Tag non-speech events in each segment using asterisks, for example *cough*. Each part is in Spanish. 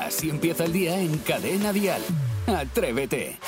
Así empieza el día en Cadena Dial. Atrévete.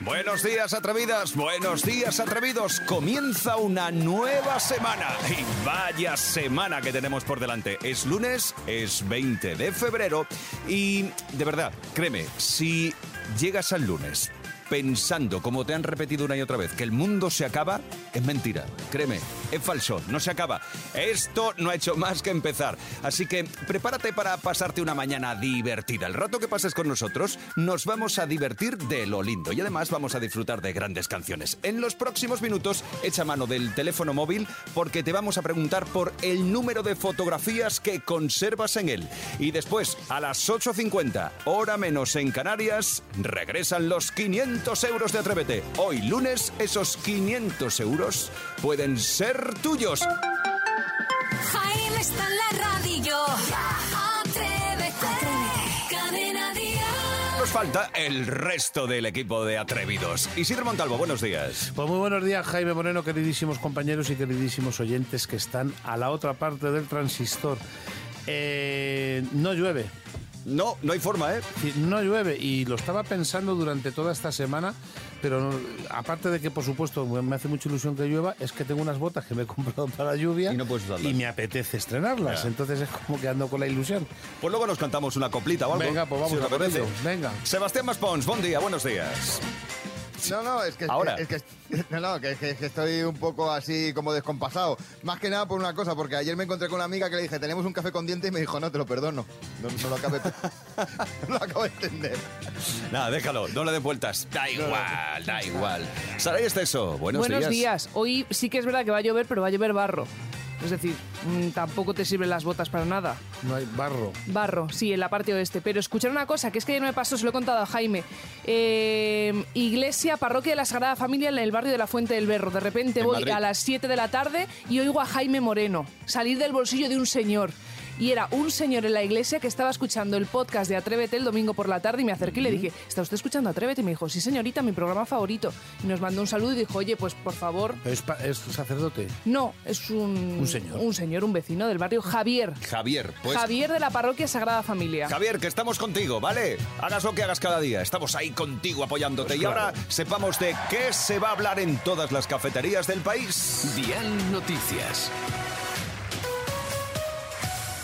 Buenos días, atrevidas. Buenos días, atrevidos. Comienza una nueva semana. Y vaya semana que tenemos por delante. Es lunes, es 20 de febrero. Y de verdad, créeme, si llegas al lunes pensando, como te han repetido una y otra vez, que el mundo se acaba, es mentira. Créeme, es falso, no se acaba. Esto no ha hecho más que empezar. Así que prepárate para pasarte una mañana divertida. El rato que pases con nosotros, nos vamos a divertir de lo lindo y además vamos a disfrutar de grandes canciones. En los próximos minutos, echa mano del teléfono móvil porque te vamos a preguntar por el número de fotografías que conservas en él. Y después, a las 8.50, hora menos en Canarias, regresan los 500 euros de Atrévete. Hoy lunes, esos 500 euros pueden ser tuyos. Jaime está en la radio. Atrévete. Cadena. Nos falta el resto del equipo de atrevidos. Isidro Montalvo, buenos días. Pues muy buenos días, Jaime Moreno, queridísimos compañeros y queridísimos oyentes que están a la otra parte del transistor. Eh, no llueve, No, no hay forma, ¿eh? No llueve y lo estaba pensando durante toda esta semana, pero no- aparte de que por supuesto me hace mucha ilusión que llueva, es que tengo unas botas que me he comprado *laughs* para la lluvia Y no puedes y me apetece estrenarlas, Ya. entonces es como que ando con la ilusión. Pues luego nos cantamos una coplita o algo. Venga, pues vamos si a por ello, venga. Sebastián Maspons, buen día, buenos días. No, no, es que, Ahora. es que, *laughs* no, no, que, que- que estoy un poco así como descompasado. Más que nada por una cosa, porque ayer me encontré con una amiga que le dije, tenemos un café con dientes y me dijo, no, te lo perdono. No, no lo acabo de, *laughs* no lo acabo de entender. Nada, déjalo, no le des vueltas. Da igual, da igual. Saray Esteso, buenos, Buenos días. Hoy sí que es verdad que va a llover, pero va a llover barro. Es decir, mm, tampoco te sirven las botas para nada. No hay barro. Barro, sí, en la parte oeste. Pero escuchar una cosa, que es que ayer me pasó, se lo he contado a Jaime. Eh, iglesia, parroquia de la Sagrada Familia en el barrio de la Fuente del Berro. De repente En voy Madrid. a las 7 de la tarde y oigo a Jaime Moreno salir del bolsillo de un señor. Y era un señor en la iglesia que estaba escuchando el podcast de Atrévete el domingo por la tarde y me acerqué y le dije, ¿está usted escuchando Atrévete? Y me dijo, sí señorita, mi programa favorito. Y nos mandó un saludo y dijo, oye, pues por favor, Es, sacerdote. no, es un, Un señor. Un señor, un vecino del barrio Javier. Javier, pues. Javier de la parroquia Sagrada Familia. Javier, que estamos contigo, ¿vale? Hagas lo que hagas cada día. Estamos ahí contigo apoyándote. Pues y ahora sepamos de qué se va a hablar en todas las cafeterías del país. Dial Noticias.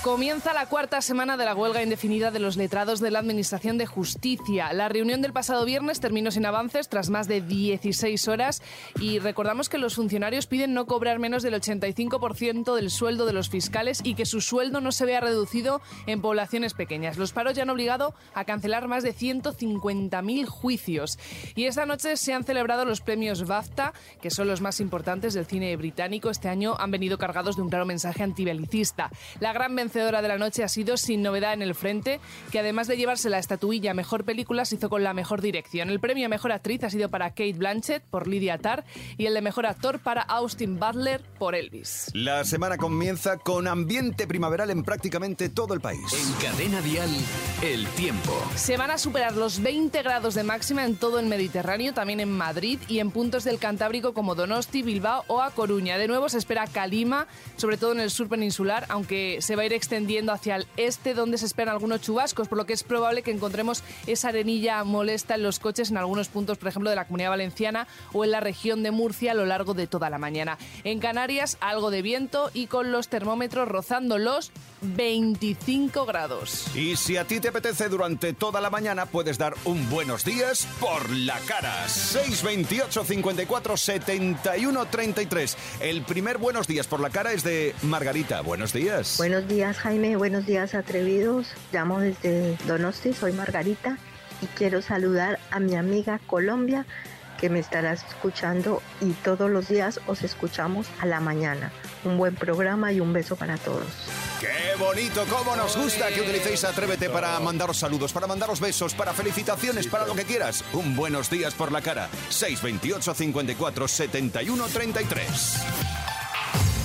Comienza la cuarta semana de la huelga indefinida de los letrados de la Administración de Justicia. La reunión del pasado viernes terminó sin avances tras más de 16 horas y recordamos que los funcionarios piden no cobrar menos del 85% del sueldo de los fiscales y que su sueldo no se vea reducido en poblaciones pequeñas. Los paros ya han obligado a cancelar más de 150.000 juicios. Y esta noche se han celebrado los premios BAFTA, que son los más importantes del cine británico. Este año han venido cargados de un claro mensaje antibelicista. La gran vencedora de la noche ha sido Sin Novedad en el Frente, que además de llevarse la estatuilla Mejor Película, se hizo con la Mejor Dirección. El premio a Mejor Actriz ha sido para Kate Blanchett por Lydia Tarr y el de Mejor Actor para Austin Butler por Elvis. La semana comienza con ambiente primaveral en prácticamente todo el país. En Cadena Dial, el tiempo. Se van a superar los 20 grados de máxima en todo el Mediterráneo, también en Madrid y en puntos del Cantábrico como Donosti, Bilbao o A Coruña. De nuevo se espera calima, sobre todo en el sur peninsular, aunque se va a ir extendiendo hacia el este donde se esperan algunos chubascos, por lo que es probable que encontremos esa arenilla molesta en los coches en algunos puntos, por ejemplo, de la Comunidad Valenciana o en la región de Murcia a lo largo de toda la mañana. En Canarias, algo de viento y con los termómetros rozando los 25 grados. Y si a ti te apetece durante toda la mañana, puedes dar un buenos días por la cara. 628 54 71 33. El primer buenos días por la cara es de Margarita. Buenos días. Buenos días Jaime, buenos días atrevidos. Llamo desde Donosti, soy Margarita y quiero saludar a mi amiga Colombia que me estará escuchando y todos los días os escuchamos a la mañana. Un buen programa y un beso para todos. ¡Qué bonito! ¿Cómo nos gusta que utilicéis Atrévete para mandaros saludos, para mandaros besos, para felicitaciones, para lo que quieras? Un buenos días por la cara. 628 54 71 33.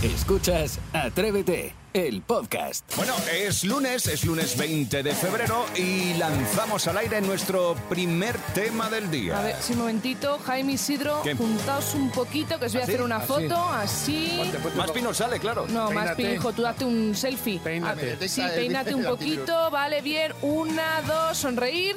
Escuchas Atrévete el podcast. Bueno, es lunes, es lunes 20 de febrero y lanzamos al aire nuestro primer tema del día. A ver, sí, un momentito. Jaime Isidro, ¿Qué? juntaos un poquito, que os voy a ¿Así? hacer una Así. foto, así. Más pino sale, claro. No, más Peínate. hijo, tú date un selfie. Peínate. A- Sí, peínate un poquito, vale, bien. Una, dos, sonreír.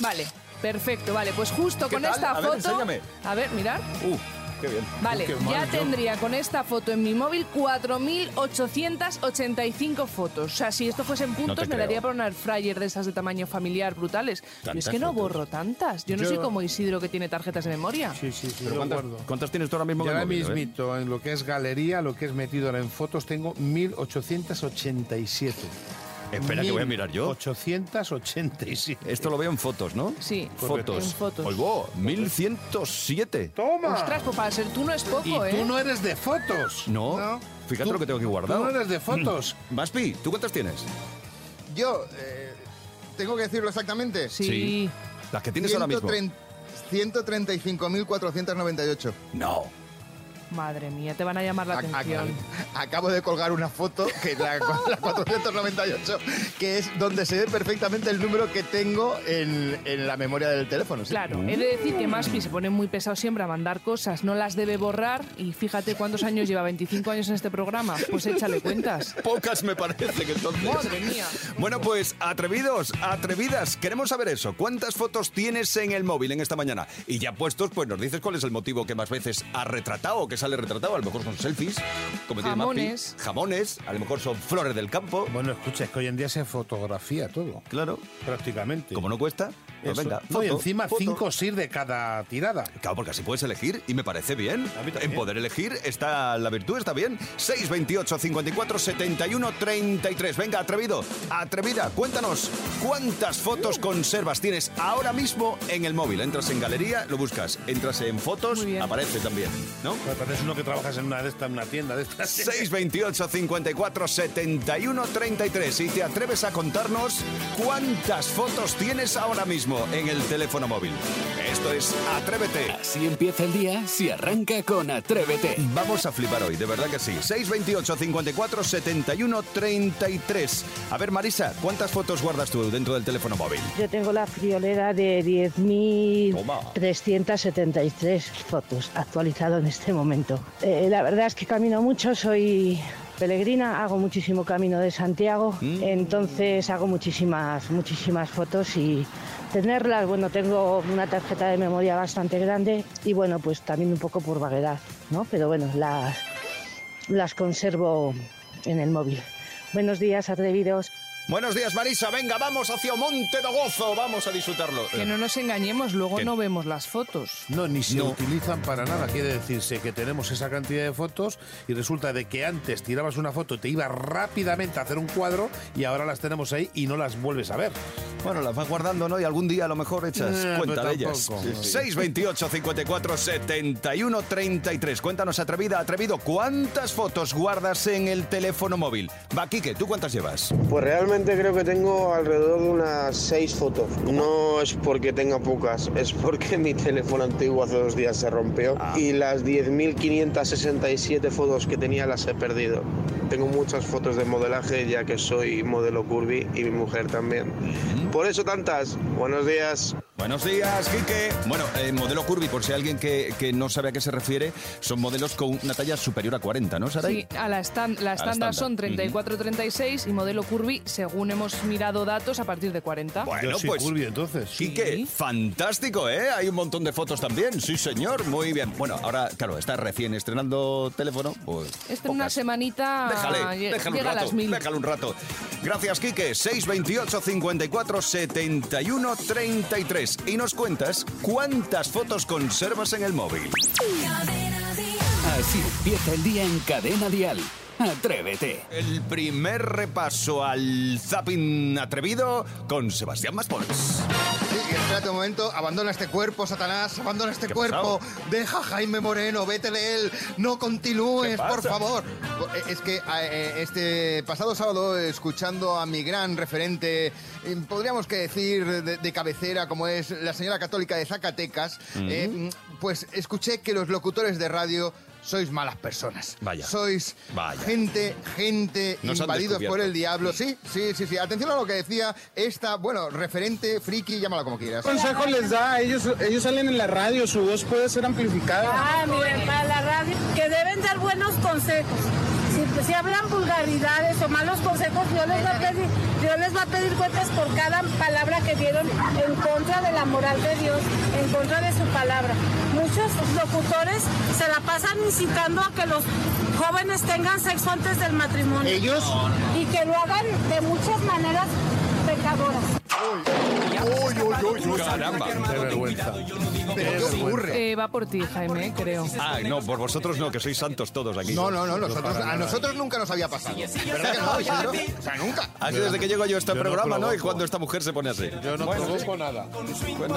Vale, perfecto, vale. Pues justo ¿Qué con tal? esta A ver, foto. enséñame. A ver, mirad. Uh, qué bien. Vale, Qué ya yo. tendría con esta foto en mi móvil 4.885 fotos. O sea, si esto fuese en puntos, me creo. daría para una fryer de esas de tamaño familiar brutales. Yo es que no fotos. borro tantas. Yo no Yo- soy como Isidro que tiene tarjetas de memoria. Sí, sí, sí, ¿Pero yo cuántas, guardo. cuántas tienes tú ahora mismo Y en el ahora mismito, en lo que es galería, lo que es metido ahora en fotos, tengo 1887. Espera, que voy a mirar yo. 887. Esto lo veo en fotos, ¿no? Sí, Fotos. en fotos. Olvo, 1107. ¡Toma! Ostras, pues para ser tú no es y poco, ¿eh? tú no eres de fotos. No. Fíjate Tú- lo que tengo aquí Tú guardado. no eres de fotos. Maspi, ¿tú cuántas tienes? Yo, eh, ¿tengo que decirlo exactamente? Sí. Las que tienes ahora mismo. 135.498. No. Madre mía, te van a llamar la atención. Acabo de colgar una foto, que es la, *laughs* la 498, que es donde se ve perfectamente el número que tengo en, en la memoria del teléfono. ¿sí? Claro, he de decir que Maspi se pone muy pesado siempre a mandar cosas, no las debe borrar y fíjate cuántos años lleva, 25 años en este programa, pues échale cuentas. *laughs* Pocas me parece que entonces. Madre mía. Bueno, pues atrevidos, atrevidas, queremos saber eso. ¿Cuántas fotos tienes en el móvil en esta mañana? Y ya puestos, pues nos dices cuál es el motivo que más veces has retratado que sale retratado. A lo mejor son selfies, como tiene. Jamones. Jamones, a lo mejor son flores del campo. Bueno, escucha, es que hoy en día se fotografía todo. Claro. Prácticamente. Como no cuesta, pues Eso. venga. No, y foto, encima foto. 5 o 6 de cada tirada. Claro, porque así puedes elegir y me parece bien. A mí también. En poder elegir está la virtud, está bien. 628 54 71 33. Venga, atrevido, atrevida, cuéntanos cuántas fotos conservas tienes ahora mismo en el móvil. Entras en galería, lo buscas. Entras en fotos, aparece también, ¿no? Parece uno que trabajas en una de estas, en una tienda de estas. 628 54 71 33 y te atreves a contarnos cuántas fotos tienes ahora mismo en el teléfono móvil. Esto es Atrévete. Así empieza el día si arranca con Atrévete. Vamos a flipar hoy, de verdad que sí. 628 54 71 33. A ver, Marisa, ¿cuántas fotos guardas tú dentro del teléfono móvil? Yo tengo la friolera de Toma. 10.373 fotos actualizado en este momento. Eh, la verdad es que camino mucho, soy peregrina, hago muchísimo camino de Santiago, entonces hago muchísimas, muchísimas fotos y tenerlas, bueno, tengo una tarjeta de memoria bastante grande y bueno, pues también un poco por vaguedad, ¿no? Pero bueno, las, las conservo en el móvil. Buenos días, atrevidos. Buenos días, Marisa. Venga, vamos hacia Monte de Gozo. Vamos a disfrutarlo. Que no nos engañemos, luego ¿Qué? no vemos las fotos. No, ni se No. utilizan para nada. Quiere decirse que tenemos esa cantidad de fotos y resulta de que antes tirabas una foto y te iba rápidamente a hacer un cuadro y ahora las tenemos ahí y no las vuelves a ver. Bueno, las vas guardando, ¿no? Y algún día a lo mejor echas Eh, cuenta pero de ellas. Sí, sí. 628 54 71 33. Cuéntanos, atrevida, atrevido, ¿cuántas fotos guardas en el teléfono móvil? Va, Quique, ¿tú cuántas llevas? Pues realmente creo que tengo alrededor de unas seis fotos. No es porque tenga pocas, es porque mi teléfono antiguo hace dos días se rompió y las 10.567 fotos que tenía las he perdido. Tengo muchas fotos de modelaje ya que soy modelo curvy y mi mujer también. Por eso tantas. Buenos días. Buenos días, Quique. Bueno, eh, modelo curvy, por si hay alguien que, que no sabe a qué se refiere, son modelos con una talla superior a 40, ¿no, Saray? Sí, a la, estan- la estándar son estándar. 34-36 y modelo curvy, según hemos mirado datos, a partir de 40. Bueno, Yo soy pues... curvy, entonces. Quique, fantástico, ¿eh? Hay un montón de fotos también. Sí, señor, muy bien. Bueno, ahora, claro, está recién estrenando teléfono, pues... Este en una semanita Déjale, lle- déjalo un llega a rato, las mil. déjalo un rato. Gracias, Quique. 628 54 71 33. Y nos cuentas cuántas fotos conservas en el móvil. Así empieza el día en Cadena Dial. Atrévete. El primer repaso al zapping atrevido con Sebastián Maspons. Sí, y espérate un momento, abandona este cuerpo, Satanás, abandona este ¿Qué ha cuerpo, deja a Jaime Moreno, vete de él, no continúes, por favor. Es que eh, este pasado sábado, escuchando a mi gran referente, eh, podríamos que decir de, de cabecera, como es la señora católica de Zacatecas, eh, pues escuché que los locutores de radio sois malas personas. Vaya. Sois Vaya. gente, gente Nos invadidos por el diablo. Sí, sí, sí, sí. Atención a lo que decía esta, bueno, referente, friki, llámala como quieras. consejo les da? Ellos, ellos salen en la radio, su voz puede ser amplificada. Ah, miren, para la radio, que deben dar buenos consejos. Si, hablan vulgaridades o malos consejos, Dios les, va a pedir, Dios les va a pedir cuentas por cada palabra que dieron en contra de la moral de Dios, en contra de su palabra. Muchos locutores se la pasan incitando a que los jóvenes tengan sexo antes del matrimonio. Ellos Y que lo hagan de muchas maneras pecadoras. Caramba. Qué vergüenza. Pero ¿qué ocurre? Eh, va por ti, Jaime, creo. Ah, no, por vosotros no, que sois santos todos aquí. No, no, no, nosotros, a nosotros nunca nos había pasado. ¿Verdad que no? O sea, nunca. Así desde que llego yo a este Yo programa, ¿no? Y cuando esta mujer se pone así. Yo no provoco nada.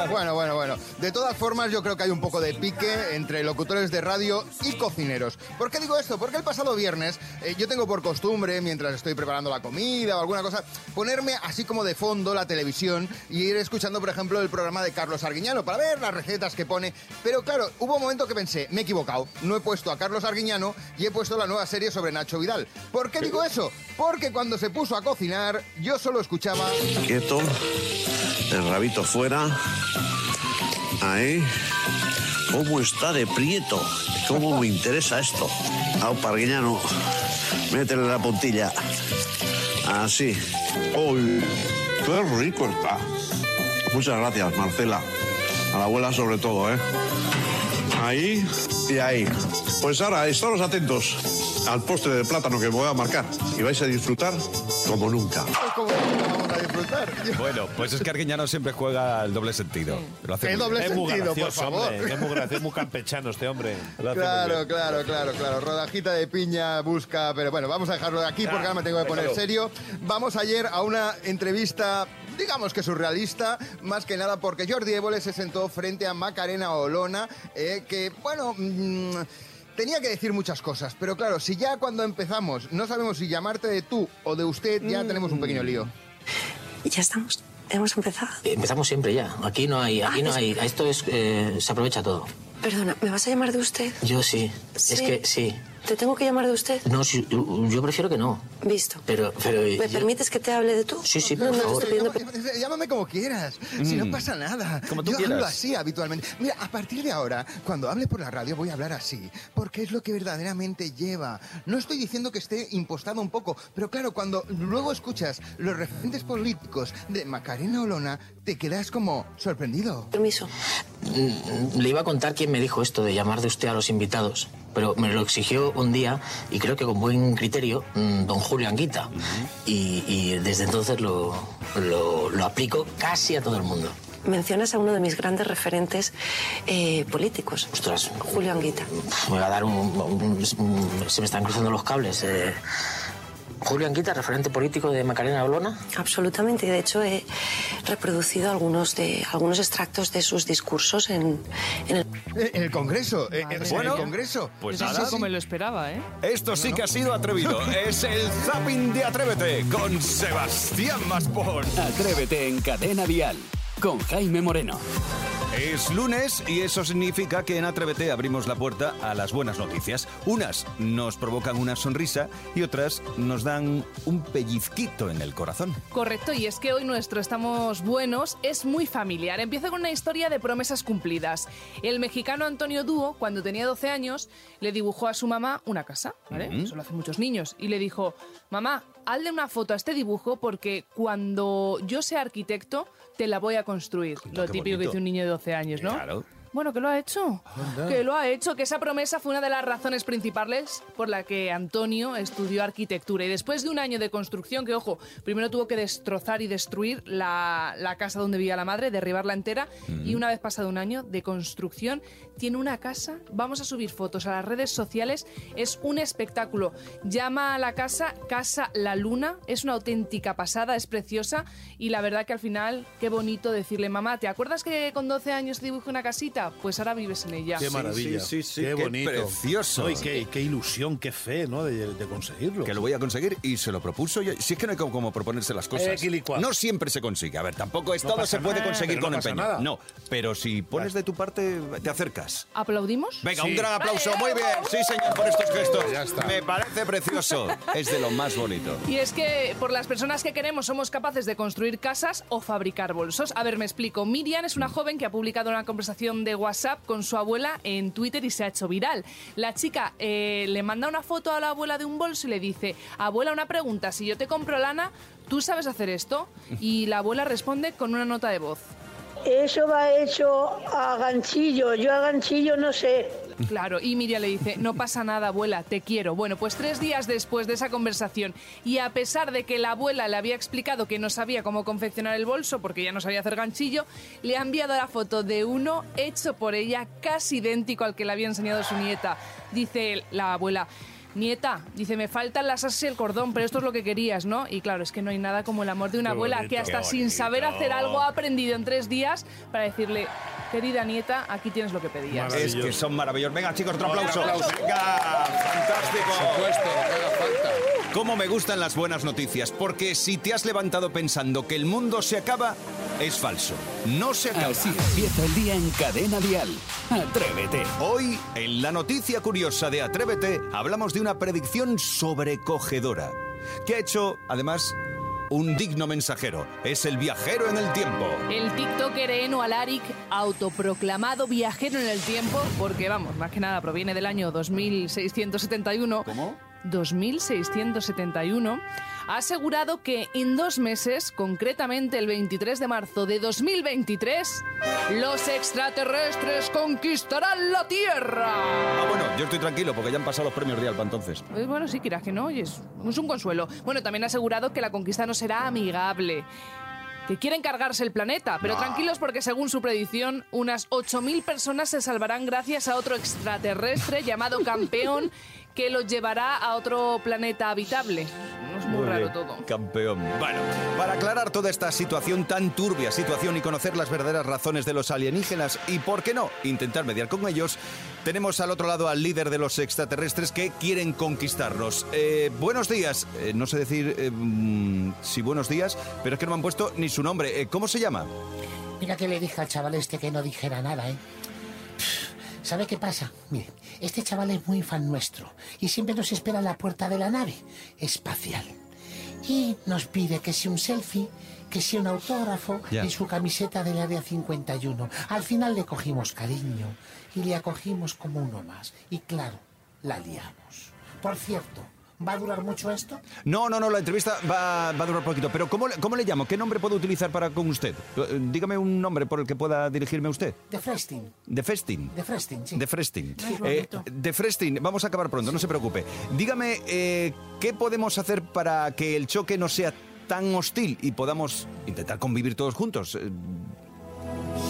Bueno, bueno, bueno. De todas formas, yo creo que hay un poco de pique entre locutores de radio y cocineros. ¿Por qué digo esto? Porque el pasado viernes eh, yo tengo por costumbre, mientras estoy preparando la comida o alguna cosa, ponerme así como de fondo la televisión y ir escuchando, por ejemplo, el programa de Carlos Arguiñano para ver las recetas que pone. Pero claro, hubo un momento que pensé, me he equivocado. No he puesto a Carlos Arguiñano y he puesto la nueva serie sobre Nacho Vidal. ¿Por qué digo eso? Porque cuando se puso a cocinar, yo solo escuchaba... Quieto, el rabito fuera. Ahí. ¿Cómo está de prieto? ¿Cómo me interesa esto? Au, Parguiñano, métele la puntilla. Así. ¡Uy! ¡Qué rico está! Muchas gracias, Marcela. A la abuela sobre todo, ¿eh? Ahí y ahí. Pues ahora, estaros atentos al postre de plátano que voy a marcar. Y vais a disfrutar como nunca. Bueno, pues es que Arguiñano siempre juega el doble sentido. Lo hace doble bien. Es muy sentido, por gracioso, favor. hombre. Es muy gracioso, es muy campechano este hombre. Lo hace muy Claro, claro, claro, claro. Rodajita de piña busca, pero bueno, vamos a dejarlo de aquí porque ahora me tengo que poner serio. Vamos ayer a una entrevista, digamos que surrealista, más que nada porque Jordi Évole se sentó frente a Macarena Olona, eh, que, bueno... mm, Tenía que decir muchas cosas, pero claro, si ya cuando empezamos no sabemos si llamarte de tú o de usted, ya tenemos un pequeño lío. Ya estamos. Hemos empezado. Empezamos siempre ya. Aquí no hay, aquí no hay. Esto es, eh, se aprovecha todo. Perdona, ¿me vas a llamar de usted? Yo sí. Es que sí. ¿Te tengo que llamar de usted? No, sí, yo prefiero que no. Visto. Pero, pero. ¿Me yo- permites que te hable de tú? Sí, sí, no, por no, favor. pidiendo Llámame, llámame- llámame como quieras, si no pasa nada. Como tú Yo hablo quieras. así habitualmente. Mira, a partir de ahora, cuando hable por la radio voy a hablar así, porque es lo que verdaderamente lleva. No estoy diciendo que esté impostado un poco, pero claro, cuando luego escuchas los referentes políticos de Macarena Olona, te quedas como sorprendido. Permiso. Mm, Le iba a contar quién me dijo esto de llamar de usted a los invitados, pero me lo exigió un día y creo que con buen criterio mm, don Julio Anguita. y, y desde entonces lo, lo, lo aplico casi a todo el mundo. Mencionas a uno de mis grandes referentes eh, políticos. Ostras, Julio Anguita. me va a dar un, un- un- Se me están cruzando los cables. eh. Julio Anguita, referente político de Macarena Olona. Absolutamente. De hecho he reproducido algunos, de, algunos extractos de sus discursos en, en el... Eh, En el Congreso, eh, eh, Bueno, el Congreso. Pues nada. sí como me lo esperaba, ¿eh? Esto sí que ha sido atrevido. *laughs* Es el zapping de Atrévete con Sebastián Maspón. Atrévete en Cadena Dial con Jaime Moreno. Es lunes y eso significa que en Atrévete abrimos la puerta a las buenas noticias. Unas nos provocan una sonrisa y otras nos dan un pellizquito en el corazón. Correcto, y es que hoy nuestro Estamos Buenos es muy familiar. Empieza con una historia de promesas cumplidas. El mexicano Antonio Dúo, cuando tenía 12 años, le dibujó a su mamá una casa, ¿vale? Ujú. Eso lo hacen muchos niños. Y le dijo, mamá, hazle una foto a este dibujo porque cuando yo sea arquitecto te la voy a construir. Lo típico que bonito. dice un niño de 12 años, ¿no? Claro. Bueno, que lo ha hecho. Que lo ha hecho, que esa promesa fue una de las razones principales por la que Antonio estudió arquitectura. Y después de un año de construcción, que ojo, primero tuvo que destrozar y destruir la, la casa donde vivía la madre, derribarla entera. Y una vez pasado un año de construcción, tiene una casa. Vamos a subir fotos a las redes sociales. Es un espectáculo. Llama a la casa Casa La Luna. Es una auténtica pasada, es preciosa. Y la verdad que al final, qué bonito decirle, mamá, ¿te acuerdas que con 12 años te dibujé una casita? Pues ahora vives en ella. Qué maravilla. sí, sí, qué qué bonito. precioso. Qué, qué ilusión, qué fe, ¿no? De, de conseguirlo. Que lo voy a conseguir y se lo propuso yo. Si es que no hay como, como proponerse las cosas. Eh, no siempre se consigue. A ver, tampoco es No todo se puede nada, conseguir con no empeño. nada. No, pero si pones de tu parte, te acercas. ¿Aplaudimos? Venga, Sí. un gran aplauso. Muy bien. Sí, señor, por estos gestos. Me parece precioso. Es de lo más bonito. Y es que por las personas que queremos somos capaces de construir casas o fabricar bolsos. A ver, me explico. Miriam es una joven que ha publicado una conversación de WhatsApp con su abuela en Twitter y se ha hecho viral. La chica eh, le manda una foto a la abuela de un bolso y le dice, abuela, una pregunta, si yo te compro lana, ¿tú sabes hacer esto? Y la abuela responde con una nota de voz. Eso va hecho a ganchillo, yo a ganchillo no sé. Claro, y Miriam le dice, no pasa nada, abuela, te quiero. Bueno, pues tres días después de esa conversación, y a pesar de que la abuela le había explicado que no sabía cómo confeccionar el bolso, porque ya no sabía hacer ganchillo, le ha enviado la foto de uno hecho por ella, casi idéntico al que le había enseñado su nieta. Dice la abuela, Nieta, dice, me faltan las asas y el cordón, pero esto es lo que querías, ¿no? Y claro, es que no hay nada como el amor de una Qué abuela bonito, que hasta qué sin saber hacer algo ha aprendido en tres días para decirle, querida nieta, aquí tienes lo que pedías. Es que son maravillosos. Venga, chicos, otro aplauso. aplauso. Venga, fantástico. Por supuesto, falta. Cómo me gustan las buenas noticias, porque si te has levantado pensando que el mundo se acaba, es falso. No se acaba. Así empieza el día en Cadena Dial. Atrévete. Hoy, en la noticia curiosa de Atrévete, hablamos de una predicción sobrecogedora, que ha hecho, además, un digno mensajero. Es el viajero en el tiempo. El TikToker Eno Alaric, autoproclamado viajero en el tiempo, porque vamos, más que nada proviene del año 2671. ¿Cómo? 2671, ha asegurado que en dos meses, concretamente el 23 de marzo de 2023, los extraterrestres conquistarán la Tierra. Ah, bueno, yo estoy tranquilo porque ya han pasado los premios Dial para entonces. Pues bueno, sí, quieras que no, oye, es, es un consuelo. Bueno, también ha asegurado que la conquista no será amigable. Que quieren cargarse el planeta, pero tranquilos porque según su predicción, unas 8.000 personas se salvarán gracias a otro extraterrestre llamado Campeón *laughs* que los llevará a otro planeta habitable. Muy, raro bien, todo. Campeón. Bueno, para aclarar toda esta situación tan turbia situación y conocer las verdaderas razones de los alienígenas y, ¿por qué no?, intentar mediar con ellos, tenemos al otro lado al líder de los extraterrestres que quieren conquistarnos. Eh, buenos días. Eh, no sé decir eh, mm, si buenos días, pero es que no me han puesto ni su nombre. Eh, ¿Cómo se llama? Mira que le dije al chaval este que no dijera nada, ¿eh? ¿Sabe qué pasa? Mire, este chaval es muy fan nuestro y siempre nos espera en la puerta de la nave espacial. Y nos pide que si un selfie, que si un autógrafo y su camiseta del área 51. Al final le cogimos cariño y le acogimos como uno más. Y claro, la liamos. Por cierto, ¿va a durar mucho esto? No, no, no, la entrevista va, va a durar poquito. Pero ¿cómo, le- ¿cómo le llamo? ¿Qué nombre puedo utilizar para con usted? Eh, Dígame un nombre por el que pueda dirigirme a usted. De Frestin. De Festin. De Frestin, sí. De Frestin. Eh, de Frestin, vamos a acabar pronto, no se preocupe. Dígame, eh, ¿qué podemos hacer para que el choque no sea tan hostil y podamos intentar convivir todos juntos? Eh,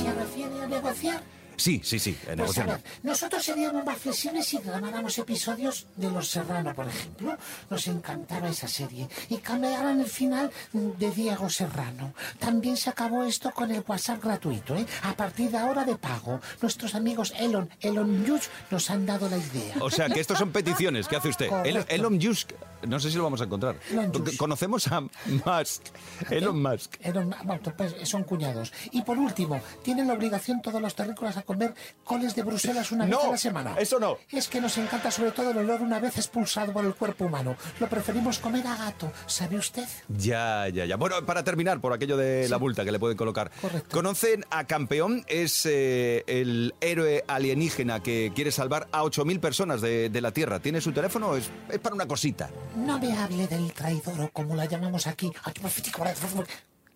¿Se refiere a negociar? Sí, sí, sí, eh, Pues nosotros seríamos más flexibles si grabáramos episodios de Los Serrano, por ejemplo. Nos encantaba esa serie. Y cambiaran el final de Diego Serrano. También se acabó esto con el WhatsApp gratuito, ¿eh? A partir de ahora de pago. Nuestros amigos Elon, Elon Musk nos han dado la idea. O sea, que estos son peticiones que hace usted. Correcto. Elon Musk, no sé si lo vamos a encontrar. Elon Musk. Conocemos a Musk. Elon Musk. Elon- bueno, pues son cuñados. Y por último, tienen la obligación todos los terrícolas a comer coles de Bruselas una vez No, a la semana. eso no. Es que nos encanta sobre todo el olor una vez expulsado por el cuerpo humano. Lo preferimos comer a gato, ¿sabe usted? Ya, ya, ya. Bueno, para terminar, por aquello de la multa que le pueden colocar. ¿Conocen a Campeón? Es eh, el héroe alienígena que quiere salvar a 8.000 personas de, de la Tierra. ¿Tiene su teléfono? Es, es para una cosita. No me hable del traidor o como la llamamos aquí,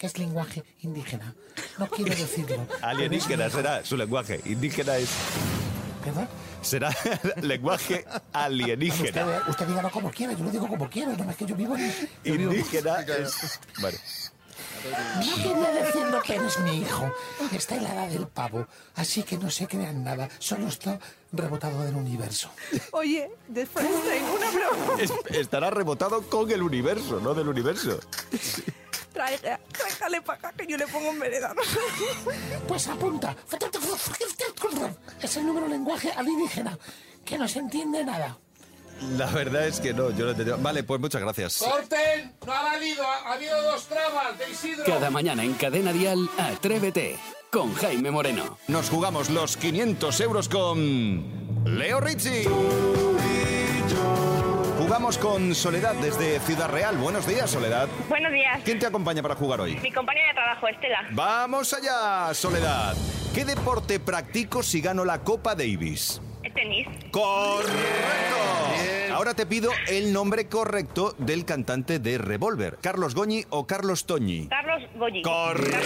que es lenguaje indígena. No quiero decirlo. Alienígena será su lenguaje. Indígena es... ¿Perdón? Será *laughs* lenguaje alienígena. Usted, usted dígalo como quiera, yo lo digo como quiero, no es que yo vivo en... Indígena es... Bueno. No quería decirlo, pero es mi hijo. Está en la edad del pavo, así que no se crean nada. Solo está rebotado del universo. Oye, después tengo una broma. Es- estará rebotado con el universo, no del universo. Traiga, tráigale para acá que yo le pongo en vereda. *laughs* Pues apunta. Es el número lenguaje alienígena, que no se entiende nada. La verdad es que no, yo no entendido. Vale, pues muchas gracias. ¡Corten! ¡No ha valido! ¡Ha habido dos trabas de Isidro! Cada mañana en Cadena Dial, Atrévete con Jaime Moreno. Nos jugamos los 500 euros con Leo Rizzi. Jugamos con Soledad desde Ciudad Real. Buenos días, Soledad. Buenos días. ¿Quién te acompaña para jugar hoy? Mi compañera de trabajo, Estela. Vamos allá, Soledad. ¿Qué deporte practico si gano la Copa Davis? Tenis. ¡Correcto! Ahora te pido el nombre correcto del cantante de Revolver. ¿Carlos Goñi o Carlos Toñi? Carlos Goyi. ¡Correcto!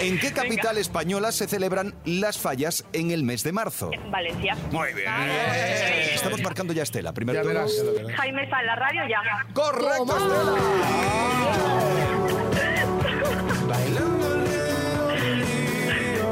¿En qué capital española se celebran las fallas en el mes de marzo? Valencia. Muy bien. Estamos marcando ya Estela. Primero Ya verás. Jaime está en la radio ya. ¡Correcto,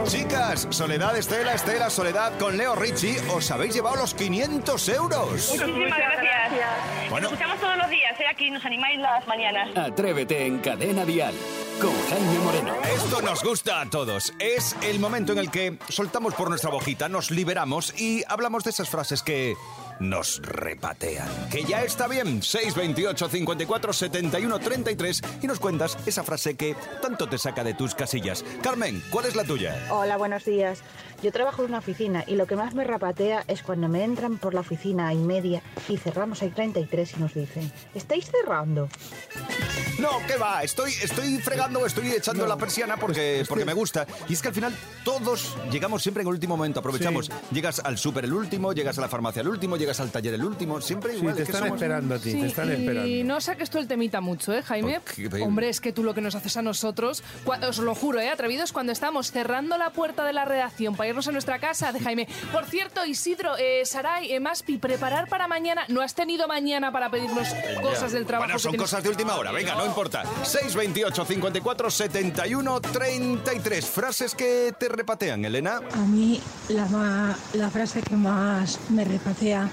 Chicas, Soledad, Estela, Estela, Soledad con Leo Richie, os habéis llevado los 500 euros. Muchísimas gracias. Bueno. Nos escuchamos todos los días, ¿eh? Aquí nos animáis las mañanas. Atrévete en Cadena Dial con Jaime Moreno. Esto nos gusta a todos. Es el momento en el que soltamos por nuestra bojita, nos liberamos y hablamos de esas frases que nos repatean. Que ya está bien. 628 54 71 33 y nos cuentas esa frase que tanto te saca de tus casillas. Carmen, ¿cuál es la tuya? Hola, buenos días. Yo trabajo en una oficina y lo que más me rapatea es cuando me entran por la oficina y media y cerramos ahí 33 y nos dicen, ¿estáis cerrando? No, ¿qué va? Estoy, estoy fregando, estoy echando la persiana porque, porque me gusta. Y es que al final todos llegamos siempre en el último momento, aprovechamos. Llegas al súper el último, llegas a la farmacia el último, llegas al taller el último, siempre Sí, igual. te es que están somos- esperando a ti, Sí, te están esperando. y no saques tú el temita mucho, ¿eh, Jaime? ¿Por qué? Hombre, es que tú lo que nos haces a nosotros, os lo juro, ¿eh, atrevidos? Cuando estamos cerrando la puerta de la redacción para irnos a nuestra casa, de Jaime. Por cierto, Isidro, eh, Saray, eh, Maspi, preparar para mañana. ¿No has tenido mañana para pedirnos cosas del trabajo? Bueno, son cosas de última hora, venga, no importa. 628 54 71 33. Frases que te repatean, Elena. A mí la, ma- la frase que más me repatea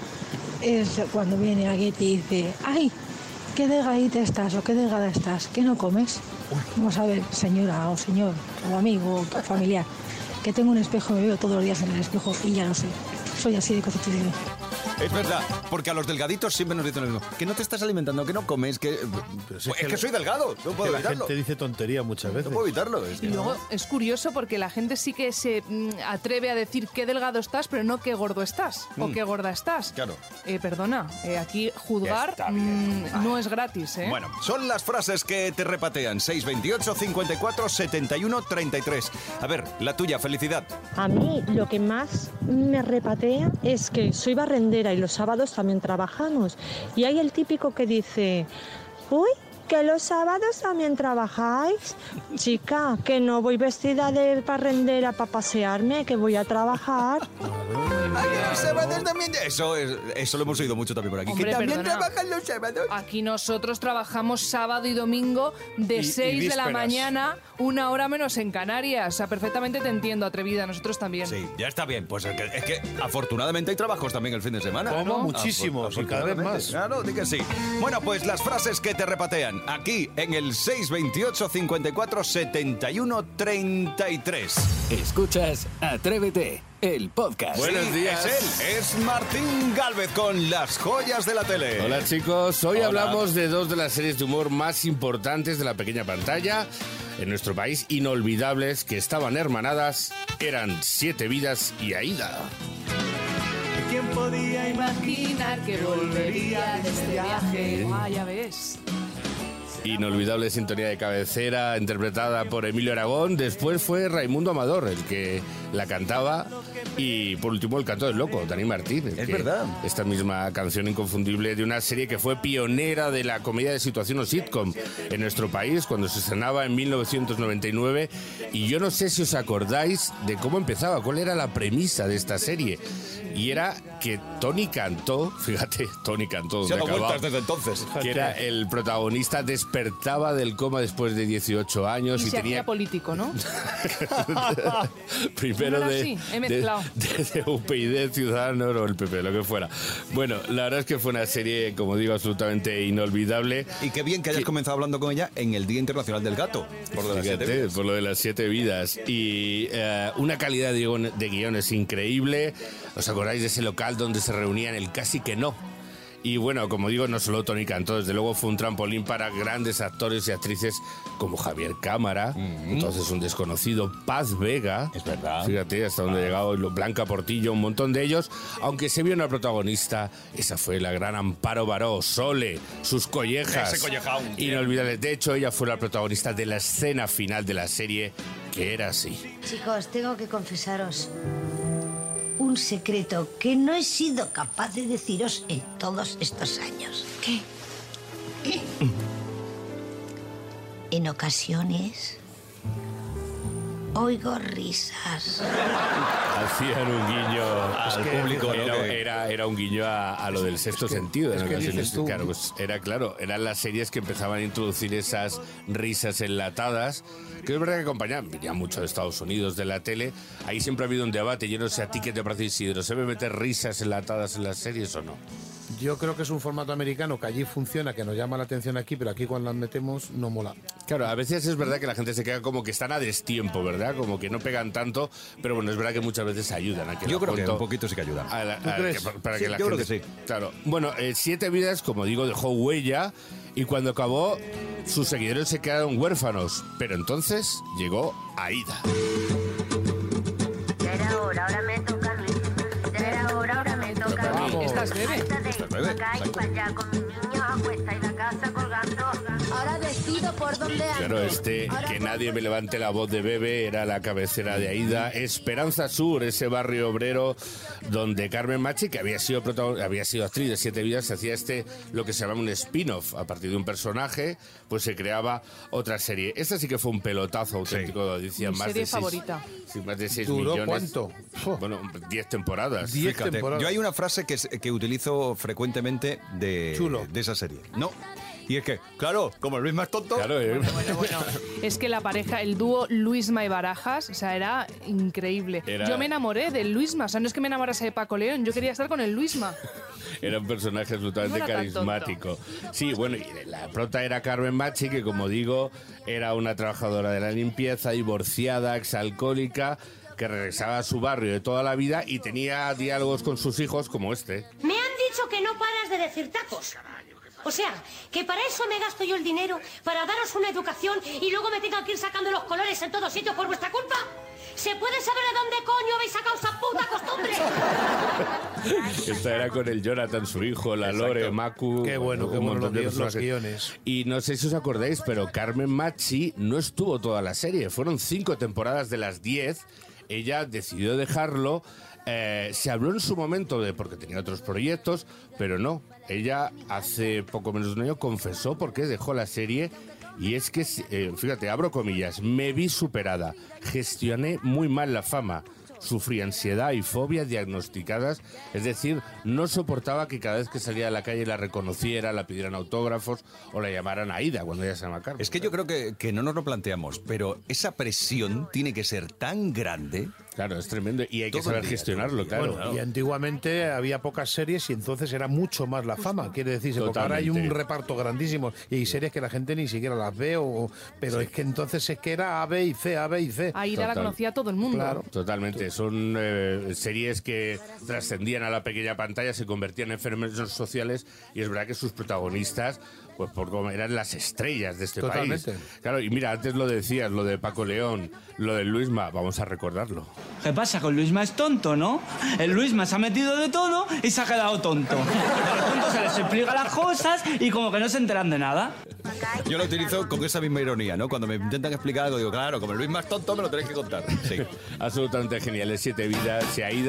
es cuando viene alguien y te dice, ¡ay! ¿Qué delgadita estás o qué delgada estás? ¿Qué no comes? Vamos a ver, señora o señor o amigo o familiar, que tengo un espejo, me veo todos los días en el espejo y ya lo sé. Soy así de constituido. Es verdad, porque a los delgaditos siempre nos dicen lo mismo. Que no te estás alimentando, que no comes, que... si es, que, soy delgado, no puedo que la evitarlo. gente dice tontería muchas veces. No puedo evitarlo. es que- Y luego es curioso porque la gente sí que se mm, atreve a decir qué delgado estás, pero no qué gordo estás o Mm. qué gorda estás. Claro. Eh, perdona, eh, aquí juzgar mm, no es gratis, ¿eh? Bueno, son las frases que te repatean. 628 54 71 33. A ver, la tuya, felicidad. A mí lo que más me repatea es que soy barrendera y los sábados también trabajamos. Y hay el típico que dice, uy, que los sábados también trabajáis. Chica, que no voy vestida de barrendera para pasearme, que voy a trabajar. Ay, los sábados también. Eso, es- eso lo hemos oído mucho también por aquí. Hombre, que también perdona. trabajan los sábados. Aquí nosotros trabajamos sábado y domingo de Y- y 6 de la vísperas. mañana, una hora menos en Canarias. O sea, perfectamente te entiendo, atrevida, nosotros también. Sí, ya está bien. Pues es que, es que afortunadamente hay trabajos también el fin de semana. ¿Cómo? ¿no? Muchísimos, y cada vez más. Claro, di que sí. Bueno, pues las frases que te repatean aquí en el 628 54 71 33. Escuchas Atrévete, el podcast. Buenos días. Es él, es Martín Galvez con las joyas de la tele. Hola chicos, hoy Hola. hablamos de dos de las series de humor más importantes de la pequeña pantalla en nuestro país, inolvidables, que estaban hermanadas, eran Siete Vidas y Aida. ¿Quién podía imaginar que volvería de este viaje? Ah, ya ves. Inolvidable sintonía de cabecera interpretada por Emilio Aragón. Después fue Raimundo Amador el que la cantaba. Y por último el canto del loco, Dani Martín. Es que- verdad. Esta misma canción inconfundible de una serie que fue pionera de la comedia de situación o sitcom en nuestro país cuando se estrenaba en 1999. Y yo no sé si os acordáis de cómo empezaba, cuál era la premisa de esta serie. Y era que Tony Cantó, *laughs* fíjate, Tony Cantó, Se acababa, desde entonces. que era el protagonista, despertaba del coma después de 18 años Y y, se tenía hacía político, ¿no? *laughs* *laughs* Primero pero de, he de- mezclado. de- de UPyD, Ciudadanos o el PP, lo que fuera. Bueno, la verdad es que fue una serie, como digo, absolutamente inolvidable. Y qué bien que hayas comenzado hablando con ella en el Día Internacional del Gato. Por lo de las siete vidas. por lo de las siete vidas. Y eh, una calidad de guiones increíble. ¿Os acordáis de ese local donde se reunían el casi que no? Y bueno, como digo, no solo Tony Cantó, desde luego fue un trampolín para grandes actores y actrices como Javier Cámara, entonces un desconocido, Paz Vega. Es verdad. Fíjate hasta donde ha llegado Blanca Portillo, un montón de ellos. Aunque se vio una protagonista, esa fue la gran Amparo Baró, Sole, sus collejas. Ese. Inolvidable. De hecho, ella fue la protagonista de la escena final de la serie, que era así. Chicos, tengo que confesaros un secreto que no he sido capaz de deciros en todos estos años. ¿Qué? En ocasiones oigo risas. Hacían un guiño Al que público. Era, Que- era, era un guiño a, a lo del sexto sentido. en es que ocasiones. dices tú- Claro, pues era claro, eran las series que empezaban a introducir esas risas enlatadas, que es verdad que acompañaban, venía mucho de Estados Unidos, de la tele. Ahí siempre ha habido un debate. Yo no sé a ti qué te parece, Isidro. ¿Se debe meter risas enlatadas en las series o no? Yo creo que es un formato americano que allí funciona, que nos llama la atención aquí, pero aquí cuando las metemos no mola. Claro, a veces es verdad que la gente se queda como que están a destiempo, ¿verdad? Como que no pegan tanto, pero bueno, es verdad que muchas veces ayudan a que Yo creo que un poquito sí que ayudan. a la- ¿Tú a- crees? que pa- para Sí, que la yo creo gente- que sí. Claro. Bueno, eh, Siete Vidas, como digo, dejó huella y cuando acabó, sus seguidores se quedaron huérfanos. Pero entonces llegó Aida. Acá y para Claro, este que nadie me levante la voz de bebé era la cabecera de Aida. Esperanza Sur, ese barrio obrero donde Carmen Machi, que había sido había sido actriz de Siete Vidas, hacía este lo que se llama un spin-off. A partir de un personaje, pues se creaba otra serie. Esta sí que fue un pelotazo auténtico de audiencia. Mi más serie de seis- favorita. sí, más de 6 ¿Duró millones. cuánto? Bueno, 10 temporadas. Fíjate, yo hay una frase que, que utilizo frecuentemente de, de esa serie. No. Y es que, claro, como Luis más tonto. Claro, eh. *laughs* Es que la pareja, el dúo Luisma y Barajas, o sea, era increíble. Era- Yo me enamoré del Luisma, o sea, no es que me enamorase de Paco León, yo quería estar con el Luisma. *laughs* Era un personaje absolutamente No carismático. Sí, bueno, y la prota era Carmen Machi, que como digo, era una trabajadora de la limpieza, divorciada, exalcohólica, que regresaba a su barrio de toda la vida y tenía diálogos con sus hijos como este. Me han dicho que no paras de decir tacos. O sea, que para eso me gasto yo el dinero, para daros una educación y luego me tengo que ir sacando los colores en todos sitios por vuestra culpa. ¿Se puede saber de dónde coño habéis sacado esa puta costumbre? *laughs* Esta era con el Jonathan, su hijo, la Lore, Macu. Qué bueno, qué bueno los de guiones, los personajes. guiones. Y no sé si os acordáis, pero Carmen Machi no estuvo toda la serie. Fueron cinco temporadas de las diez. Ella decidió dejarlo. Eh, se habló en su momento de porque tenía otros proyectos, pero no. Ella hace poco menos de un año confesó por qué dejó la serie. Y es que, eh, fíjate, abro comillas, me vi superada, gestioné muy mal la fama, sufrí ansiedad y fobia diagnosticadas, es decir, no soportaba que cada vez que salía a la calle la reconociera, la pidieran autógrafos o la llamaran Aida cuando ella se llama Carmen. Es que yo creo que, que no nos lo planteamos, pero esa presión tiene que ser tan grande. Claro, es tremendo y hay que saber día, gestionarlo, claro. Bueno, y antiguamente había pocas series y entonces era mucho más la fama, quiere decirse, porque ahora hay un reparto grandísimo y hay series que la gente ni siquiera las ve, o, pero es que entonces es que era A, B y C, A, B y C. La Total. conocía todo el mundo. Claro. Totalmente, son eh, series que trascendían a la pequeña pantalla, se convertían en fenómenos sociales y es verdad que sus protagonistas pues por como eran las estrellas de este Totalmente. país. Claro, y mira, antes lo decías, lo de Paco León, lo de Luisma, vamos a recordarlo. ¿Qué pasa? Con Luisma es tonto, ¿no? El Luisma se ha metido de todo y se ha quedado tonto. Tontos se les explica las cosas y como que no se enteran de nada. Yo lo utilizo con esa misma ironía, ¿no? Cuando me intentan explicar algo, digo, claro, como el Luis más tonto, me lo tenéis que contar. Sí. *laughs* Absolutamente geniales, siete vidas, se ha ido,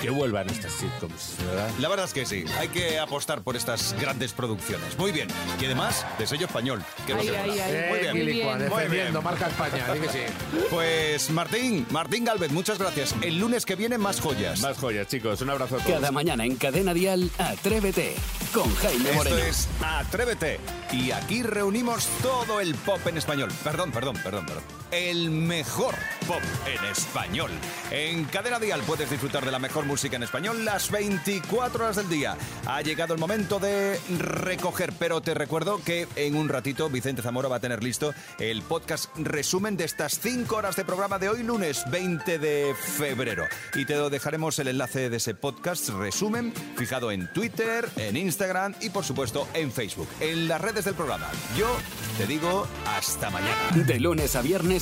que vuelvan estas sitcoms, ¿verdad? La verdad es que sí, hay que apostar por estas grandes producciones. Muy bien. Y además, de sello español. Que no Ay. Muy bien. Muy defendiendo, bien. marca España, di que sí. Pues Martín, Martín Galvez, muchas gracias. El lunes que viene más joyas. Más joyas, chicos. Un abrazo a todos. Cada mañana en Cadena Dial, Atrévete con Jaime Esto Moreno. es Atrévete. Y aquí reunimos todo el pop en español. Perdón, perdón, perdón, perdón. El mejor pop en español. En Cadena Dial puedes disfrutar de la mejor música en español las 24 horas del día. Ha llegado el momento de recoger, pero te recuerdo que en un ratito Vicente Zamora va a tener listo el podcast resumen de estas 5 horas de programa de hoy lunes 20 de febrero. Y te dejaremos el enlace de ese podcast resumen fijado en Twitter, en Instagram y por supuesto en Facebook, en las redes del programa. Yo te digo hasta mañana. De lunes a viernes,